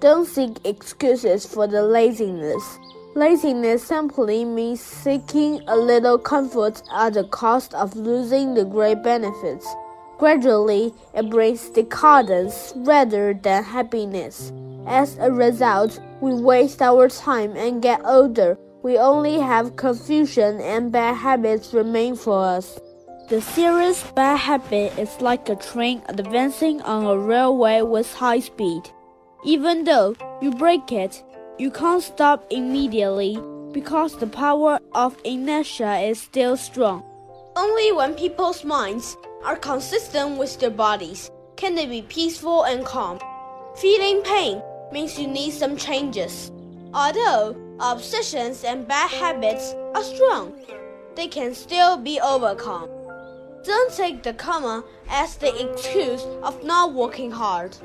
Don't seek excuses for the laziness. Laziness simply means seeking a little comfort at the cost of losing the great benefits. Gradually, it brings decadence rather than happiness. As a result, we waste our time and get older. We only have confusion and bad habits remain for us. The serious bad habit is like a train advancing on a railway with high speed. Even though you break it, you can't stop immediately because the power of inertia is still strong. Only when people's minds are consistent with their bodies can they be peaceful and calm. Feeling pain means you need some changes. Although obsessions and bad habits are strong, they can still be overcome. Don't take the karma as the excuse of not working hard.